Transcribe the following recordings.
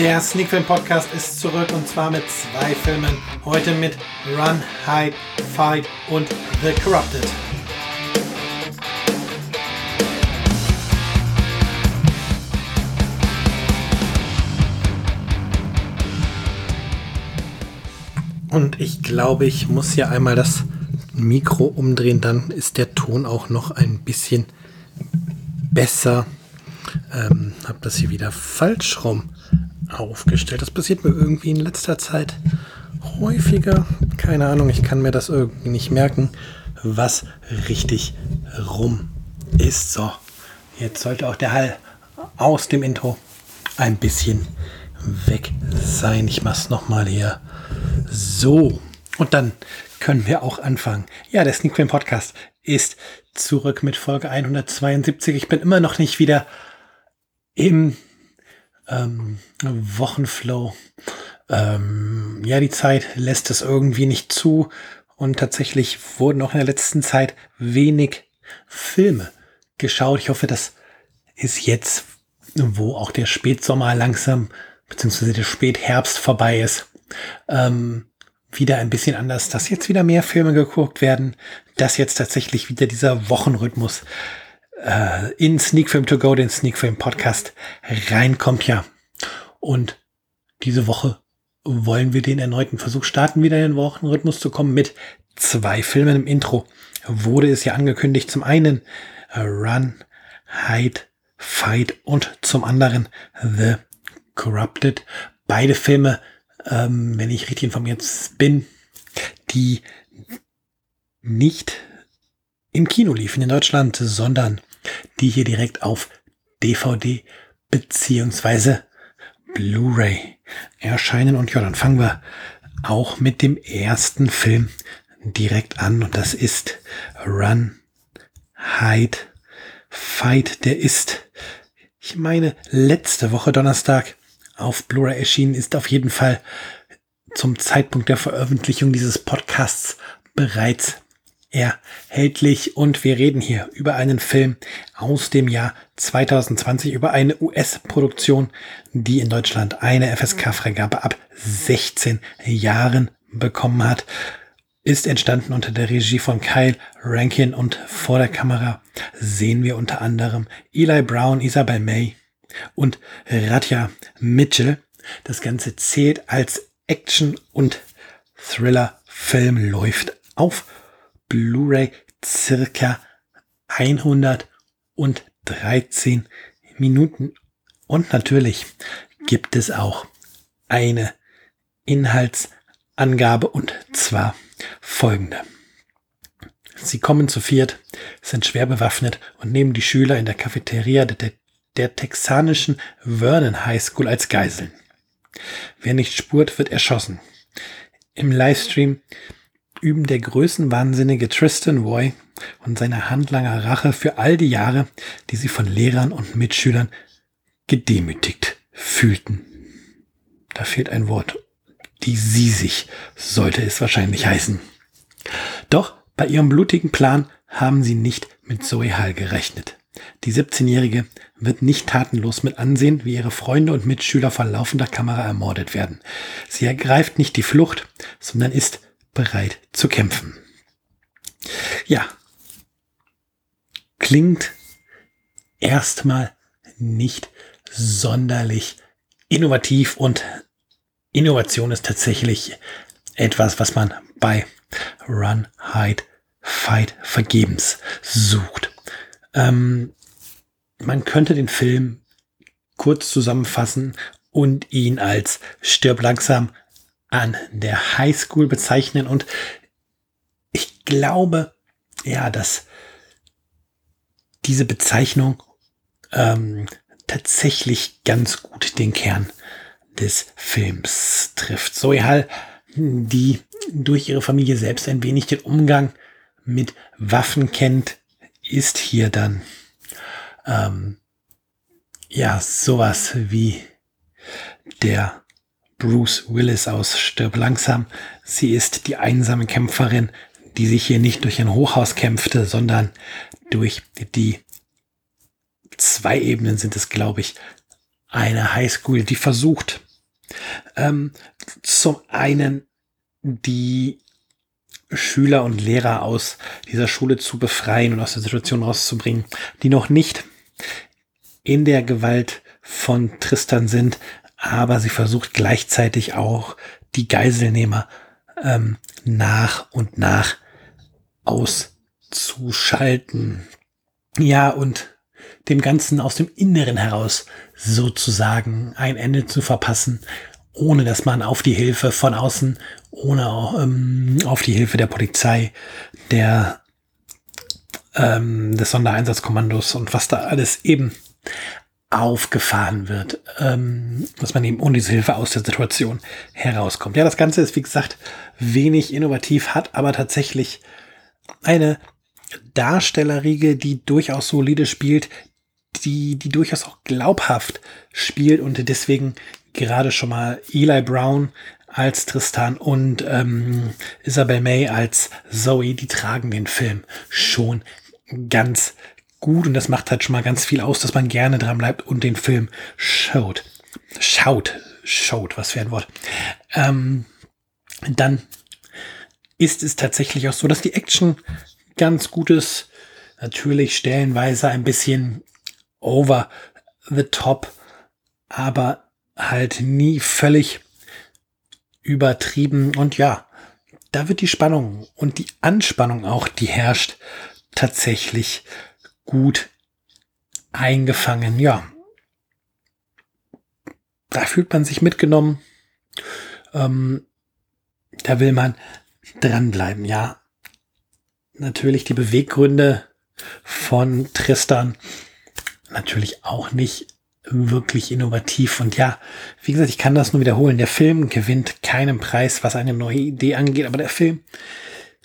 Der Sneakfilm Podcast ist zurück und zwar mit zwei Filmen. Heute mit Run, Hide, Fight und The Corrupted. Und ich glaube, ich muss hier einmal das Mikro umdrehen, dann ist der Ton auch noch ein bisschen besser. Ähm, habe das hier wieder falsch rum aufgestellt. Das passiert mir irgendwie in letzter Zeit häufiger. Keine Ahnung, ich kann mir das irgendwie nicht merken, was richtig rum ist. So, jetzt sollte auch der Hall aus dem Intro ein bisschen weg sein. Ich mache es nochmal hier. So, und dann können wir auch anfangen. Ja, der Sneak Podcast ist zurück mit Folge 172. Ich bin immer noch nicht wieder im ähm, Wochenflow. Ähm, ja, die Zeit lässt es irgendwie nicht zu. Und tatsächlich wurden auch in der letzten Zeit wenig Filme geschaut. Ich hoffe, das ist jetzt, wo auch der Spätsommer langsam, beziehungsweise der Spätherbst vorbei ist, ähm, wieder ein bisschen anders, dass jetzt wieder mehr Filme geguckt werden, dass jetzt tatsächlich wieder dieser Wochenrhythmus äh, in Sneak Film to Go, den Sneak Film Podcast, reinkommt ja. Und diese Woche wollen wir den erneuten Versuch starten, wieder in den Wochenrhythmus zu kommen mit zwei Filmen im Intro. Wurde es ja angekündigt, zum einen Run, Hide, Fight und zum anderen The Corrupted. Beide Filme, ähm, wenn ich richtig informiert bin, die nicht im Kino liefen in Deutschland, sondern die hier direkt auf DVD beziehungsweise Blu-ray erscheinen. Und ja, dann fangen wir auch mit dem ersten Film direkt an. Und das ist Run, Hide, Fight. Der ist, ich meine, letzte Woche Donnerstag auf Blu-ray erschienen, ist auf jeden Fall zum Zeitpunkt der Veröffentlichung dieses Podcasts bereits erhältlich und wir reden hier über einen Film aus dem Jahr 2020, über eine US-Produktion, die in Deutschland eine FSK-Freigabe ab 16 Jahren bekommen hat. Ist entstanden unter der Regie von Kyle Rankin und vor der Kamera sehen wir unter anderem Eli Brown, Isabel May und Radja Mitchell. Das Ganze zählt als Action- und Thriller-Film, läuft auf Blu-ray circa 113 Minuten. Und natürlich gibt es auch eine Inhaltsangabe und zwar folgende. Sie kommen zu viert, sind schwer bewaffnet und nehmen die Schüler in der Cafeteria der, der texanischen Vernon High School als Geiseln. Wer nicht spurt, wird erschossen. Im Livestream üben der größenwahnsinnige Tristan Roy und seine Handlanger Rache für all die Jahre, die sie von Lehrern und Mitschülern gedemütigt fühlten. Da fehlt ein Wort. Die sie sich sollte es wahrscheinlich heißen. Doch bei ihrem blutigen Plan haben sie nicht mit Zoe Hall gerechnet. Die 17-Jährige wird nicht tatenlos mit ansehen, wie ihre Freunde und Mitschüler vor laufender Kamera ermordet werden. Sie ergreift nicht die Flucht, sondern ist bereit zu kämpfen. Ja, klingt erstmal nicht sonderlich innovativ und Innovation ist tatsächlich etwas, was man bei Run, Hide, Fight vergebens sucht. Ähm, man könnte den Film kurz zusammenfassen und ihn als stirb langsam an der Highschool bezeichnen und ich glaube, ja, dass diese Bezeichnung ähm, tatsächlich ganz gut den Kern des Films trifft. Zoe Hall, die durch ihre Familie selbst ein wenig den Umgang mit Waffen kennt, ist hier dann ähm, ja sowas wie der Bruce Willis aus Stirb langsam. Sie ist die einsame Kämpferin, die sich hier nicht durch ein Hochhaus kämpfte, sondern durch die zwei Ebenen sind es, glaube ich, eine Highschool, die versucht, ähm, zum einen die Schüler und Lehrer aus dieser Schule zu befreien und aus der Situation rauszubringen, die noch nicht in der Gewalt von Tristan sind, aber sie versucht gleichzeitig auch die Geiselnehmer ähm, nach und nach auszuschalten. Ja, und dem Ganzen aus dem Inneren heraus sozusagen ein Ende zu verpassen, ohne dass man auf die Hilfe von außen, ohne ähm, auf die Hilfe der Polizei, der ähm, des Sondereinsatzkommandos und was da alles eben aufgefahren wird, ähm, dass man eben ohne diese Hilfe aus der Situation herauskommt. Ja, das Ganze ist, wie gesagt, wenig innovativ, hat aber tatsächlich eine Darstellerriege, die durchaus solide spielt, die, die durchaus auch glaubhaft spielt und deswegen gerade schon mal Eli Brown als Tristan und ähm, Isabel May als Zoe, die tragen den Film schon ganz gut und das macht halt schon mal ganz viel aus, dass man gerne dran bleibt und den Film schaut. Schaut, schaut, was für ein Wort. Ähm, dann ist es tatsächlich auch so, dass die Action ganz gut ist. Natürlich stellenweise ein bisschen over the top, aber halt nie völlig übertrieben. Und ja, da wird die Spannung und die Anspannung auch, die herrscht, tatsächlich gut eingefangen. Ja, da fühlt man sich mitgenommen. Ähm, da will man dranbleiben, ja. Natürlich die Beweggründe von Tristan natürlich auch nicht wirklich innovativ. Und ja, wie gesagt, ich kann das nur wiederholen. Der Film gewinnt keinen Preis, was eine neue Idee angeht, aber der Film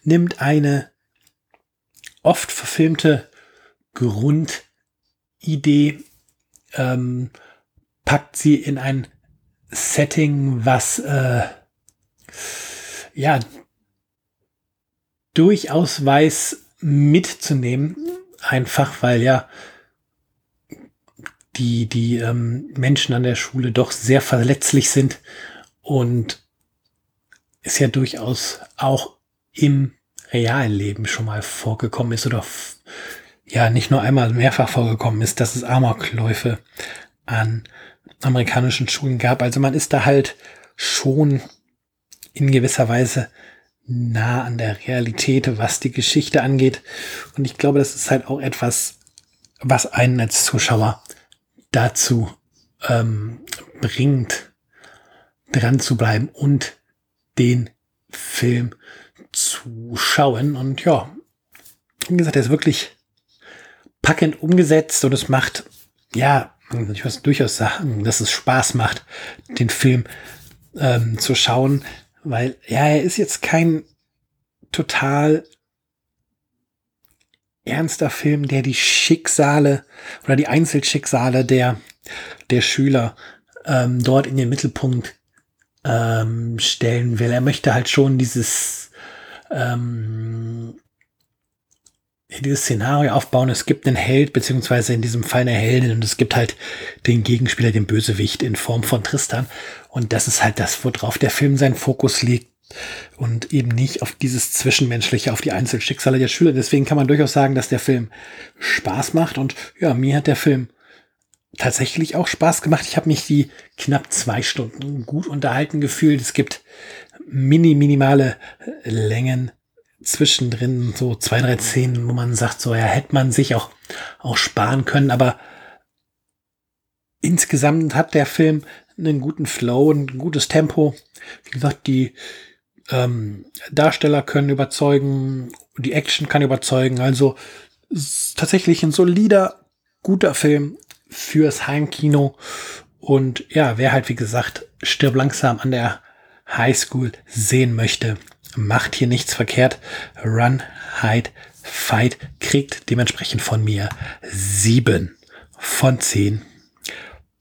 nimmt eine oft verfilmte Grundidee, ähm, packt sie in ein Setting, was äh, ja durchaus weiß mitzunehmen, einfach weil ja die, die ähm, Menschen an der Schule doch sehr verletzlich sind und es ja durchaus auch im realen Leben schon mal vorgekommen ist oder ja nicht nur einmal mehrfach vorgekommen ist, dass es Amokläufe an amerikanischen Schulen gab. Also man ist da halt schon in gewisser Weise nah an der Realität, was die Geschichte angeht. Und ich glaube, das ist halt auch etwas, was einen als Zuschauer dazu ähm, bringt, dran zu bleiben und den Film zu schauen. Und ja, wie gesagt, er ist wirklich packend umgesetzt und es macht, ja, ich muss durchaus sagen, dass es Spaß macht, den Film ähm, zu schauen, weil ja, er ist jetzt kein total ernster Film, der die Schicksale oder die Einzelschicksale der, der Schüler ähm, dort in den Mittelpunkt ähm, stellen will. Er möchte halt schon dieses, ähm, dieses Szenario aufbauen. Es gibt einen Held, beziehungsweise in diesem Fall eine Heldin und es gibt halt den Gegenspieler, den Bösewicht in Form von Tristan. Und das ist halt das, worauf der Film seinen Fokus legt und eben nicht auf dieses Zwischenmenschliche, auf die Einzelschicksale der Schüler. Deswegen kann man durchaus sagen, dass der Film Spaß macht und ja, mir hat der Film tatsächlich auch Spaß gemacht. Ich habe mich die knapp zwei Stunden gut unterhalten gefühlt. Es gibt mini, minimale Längen zwischendrin, so zwei, drei Szenen, wo man sagt, so ja, hätte man sich auch, auch sparen können, aber insgesamt hat der Film einen guten Flow, ein gutes Tempo. Wie gesagt, die ähm, Darsteller können überzeugen, die Action kann überzeugen. Also tatsächlich ein solider, guter Film fürs Heimkino. Und ja, wer halt, wie gesagt, stirb langsam an der Highschool sehen möchte, macht hier nichts verkehrt. Run, Hide, Fight kriegt dementsprechend von mir sieben von zehn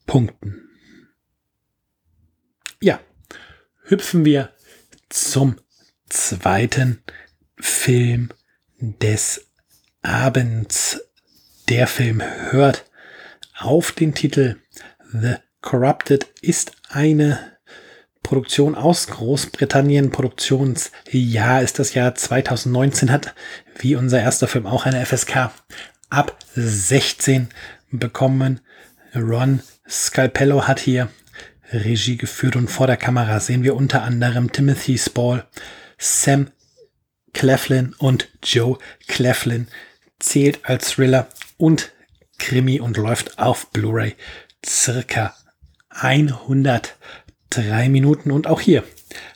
Punkten. Ja, hüpfen wir zum zweiten Film des Abends. Der Film hört auf den Titel The Corrupted, ist eine Produktion aus Großbritannien. Produktionsjahr ist das Jahr 2019, hat wie unser erster Film auch eine FSK ab 16 bekommen. Ron Scalpello hat hier Regie geführt und vor der Kamera sehen wir unter anderem Timothy Spall, Sam Cleflin und Joe Cleflin zählt als Thriller und Krimi und läuft auf Blu-ray circa 103 Minuten und auch hier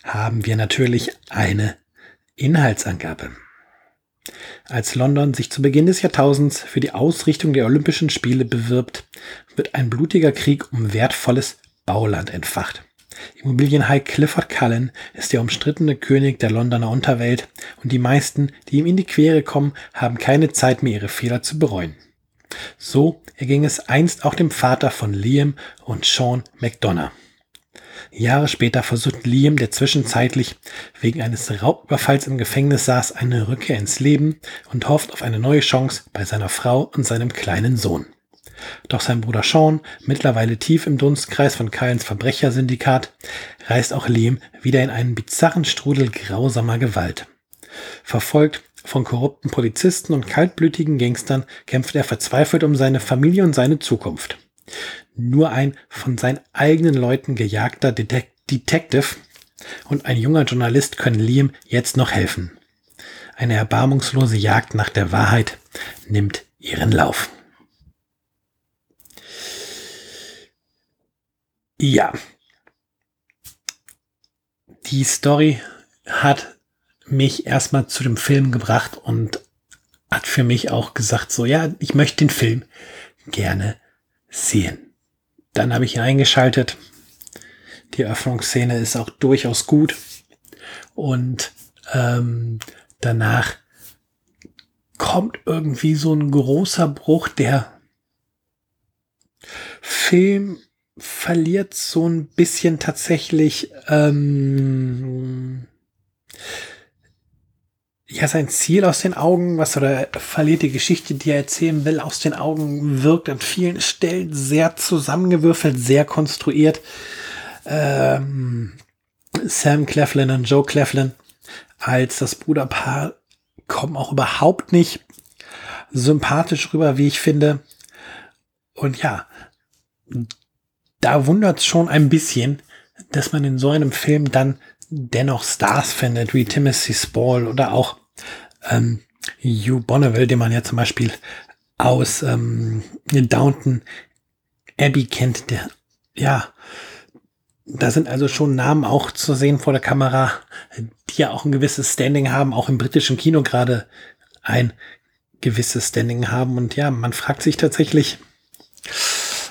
haben wir natürlich eine Inhaltsangabe. Als London sich zu Beginn des Jahrtausends für die Ausrichtung der Olympischen Spiele bewirbt, wird ein blutiger Krieg um wertvolles Bauland entfacht. Immobilienhai Clifford Cullen ist der umstrittene König der Londoner Unterwelt und die meisten, die ihm in die Quere kommen, haben keine Zeit mehr, ihre Fehler zu bereuen. So erging es einst auch dem Vater von Liam und Sean McDonough. Jahre später versucht Liam, der zwischenzeitlich wegen eines Raubüberfalls im Gefängnis saß, eine Rückkehr ins Leben und hofft auf eine neue Chance bei seiner Frau und seinem kleinen Sohn. Doch sein Bruder Sean, mittlerweile tief im Dunstkreis von Kyles Verbrechersyndikat, reißt auch Liam wieder in einen bizarren Strudel grausamer Gewalt. Verfolgt von korrupten Polizisten und kaltblütigen Gangstern kämpft er verzweifelt um seine Familie und seine Zukunft. Nur ein von seinen eigenen Leuten gejagter Detec Detective und ein junger Journalist können Liam jetzt noch helfen. Eine erbarmungslose Jagd nach der Wahrheit nimmt ihren Lauf. Ja. Die Story hat mich erstmal zu dem Film gebracht und hat für mich auch gesagt, so ja, ich möchte den Film gerne sehen. Dann habe ich ihn eingeschaltet. Die Eröffnungsszene ist auch durchaus gut. Und ähm, danach kommt irgendwie so ein großer Bruch. Der Film verliert so ein bisschen tatsächlich ähm, ja sein Ziel aus den Augen, was oder verliert die Geschichte, die er erzählen will, aus den Augen, wirkt an vielen Stellen sehr zusammengewürfelt, sehr konstruiert. Ähm, Sam Cleflin und Joe Cleflin als das Bruderpaar kommen auch überhaupt nicht sympathisch rüber, wie ich finde. Und ja, da wundert es schon ein bisschen, dass man in so einem Film dann dennoch Stars findet, wie Timothy Spall oder auch ähm, Hugh Bonneville, den man ja zum Beispiel aus ähm, Downton Abbey kennt, der, ja, da sind also schon Namen auch zu sehen vor der Kamera, die ja auch ein gewisses Standing haben, auch im britischen Kino gerade ein gewisses Standing haben. Und ja, man fragt sich tatsächlich,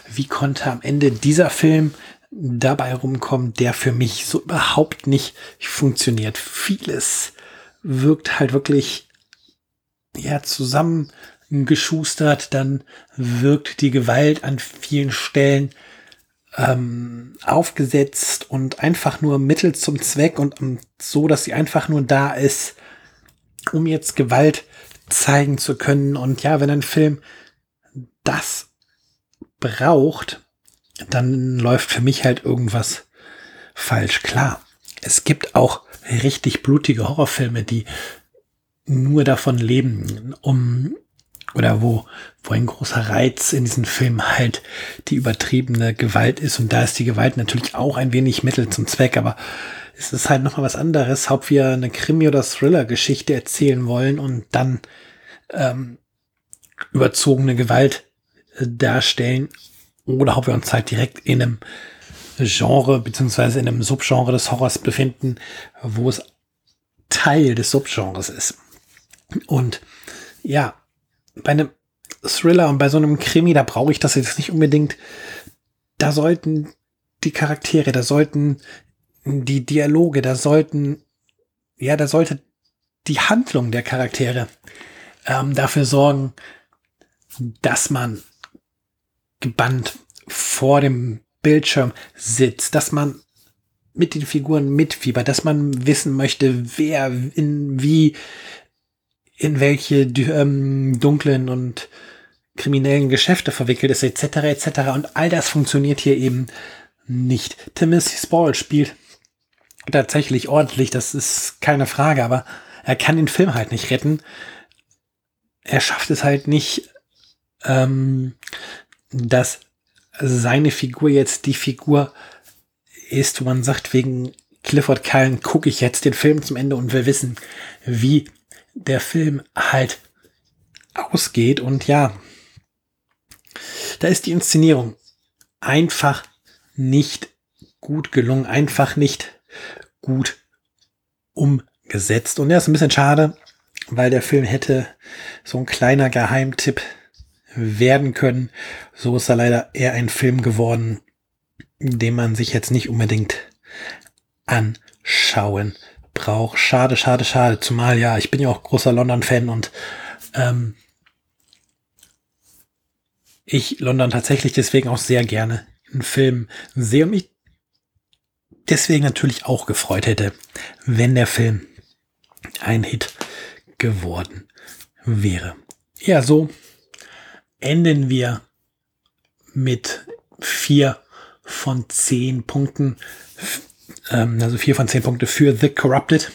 wie konnte am Ende dieser Film dabei rumkommen, der für mich so überhaupt nicht funktioniert. Vieles wirkt halt wirklich ja zusammengeschustert, dann wirkt die Gewalt an vielen Stellen ähm, aufgesetzt und einfach nur Mittel zum Zweck und, und so, dass sie einfach nur da ist, um jetzt Gewalt zeigen zu können. Und ja, wenn ein Film das braucht, dann läuft für mich halt irgendwas falsch. Klar, es gibt auch richtig blutige Horrorfilme, die nur davon leben, um oder wo, wo ein großer Reiz in diesem Film halt die übertriebene Gewalt ist. Und da ist die Gewalt natürlich auch ein wenig Mittel zum Zweck, aber es ist halt nochmal was anderes, ob wir eine Krimi- oder Thriller-Geschichte erzählen wollen und dann ähm, überzogene Gewalt darstellen oder ob wir uns halt direkt in einem Genre beziehungsweise in einem Subgenre des Horrors befinden, wo es Teil des Subgenres ist. Und ja, bei einem Thriller und bei so einem Krimi, da brauche ich das jetzt nicht unbedingt. Da sollten die Charaktere, da sollten die Dialoge, da sollten, ja, da sollte die Handlung der Charaktere ähm, dafür sorgen, dass man gebannt vor dem Bildschirm sitzt, dass man mit den Figuren mitfiebert, dass man wissen möchte, wer in wie in welche ähm, dunklen und kriminellen Geschäfte verwickelt ist, etc., etc. Und all das funktioniert hier eben nicht. Timothy Spall spielt tatsächlich ordentlich, das ist keine Frage, aber er kann den Film halt nicht retten. Er schafft es halt nicht, ähm, dass seine Figur jetzt die Figur ist, wo man sagt, wegen Clifford Cullen gucke ich jetzt den Film zum Ende und will wissen, wie der Film halt ausgeht. Und ja, da ist die Inszenierung einfach nicht gut gelungen, einfach nicht gut umgesetzt. Und ja, ist ein bisschen schade, weil der Film hätte so ein kleiner Geheimtipp werden können. So ist er leider eher ein Film geworden, den man sich jetzt nicht unbedingt anschauen braucht. Schade, schade, schade. Zumal ja, ich bin ja auch großer London-Fan und ähm, ich London tatsächlich deswegen auch sehr gerne in Filmen sehe und mich deswegen natürlich auch gefreut hätte, wenn der Film ein Hit geworden wäre. Ja, so enden wir mit vier von zehn Punkten, ähm, also vier von zehn Punkte für The Corrupted.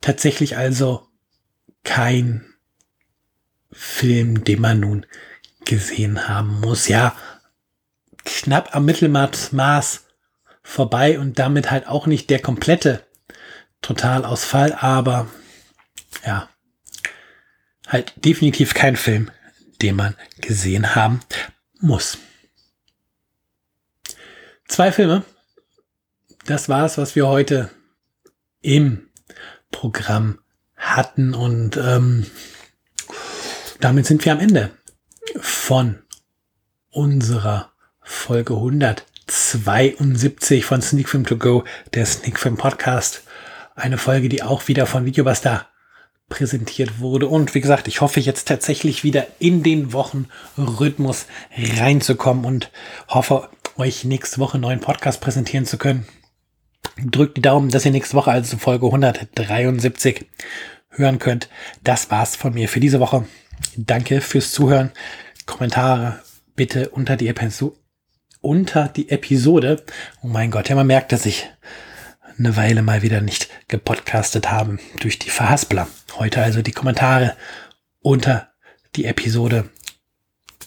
Tatsächlich also kein Film, den man nun gesehen haben muss. Ja, knapp am Mittelmaß vorbei und damit halt auch nicht der komplette Totalausfall, aber ja, halt definitiv kein Film, den man gesehen haben muss. Zwei Filme. Das war es, was wir heute im Programm hatten und ähm, damit sind wir am Ende von unserer Folge 172 von Sneak Film To Go, der Sneak Film Podcast. Eine Folge, die auch wieder von Videobuster präsentiert wurde. Und wie gesagt, ich hoffe jetzt tatsächlich wieder in den Wochenrhythmus reinzukommen und hoffe, euch nächste Woche einen neuen Podcast präsentieren zu können. Drückt die Daumen, dass ihr nächste Woche, also Folge 173, hören könnt. Das war's von mir für diese Woche. Danke fürs Zuhören. Kommentare bitte unter die, Episo unter die Episode. Oh mein Gott, ja, man merkt, dass ich eine Weile mal wieder nicht gepodcastet haben durch die Verhaspler. Heute also die Kommentare unter die Episode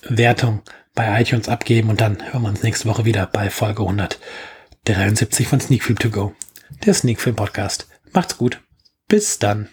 Wertung bei iTunes abgeben und dann hören wir uns nächste Woche wieder bei Folge 173 von Sneak Film To Go, der Sneak Film Podcast. Macht's gut. Bis dann.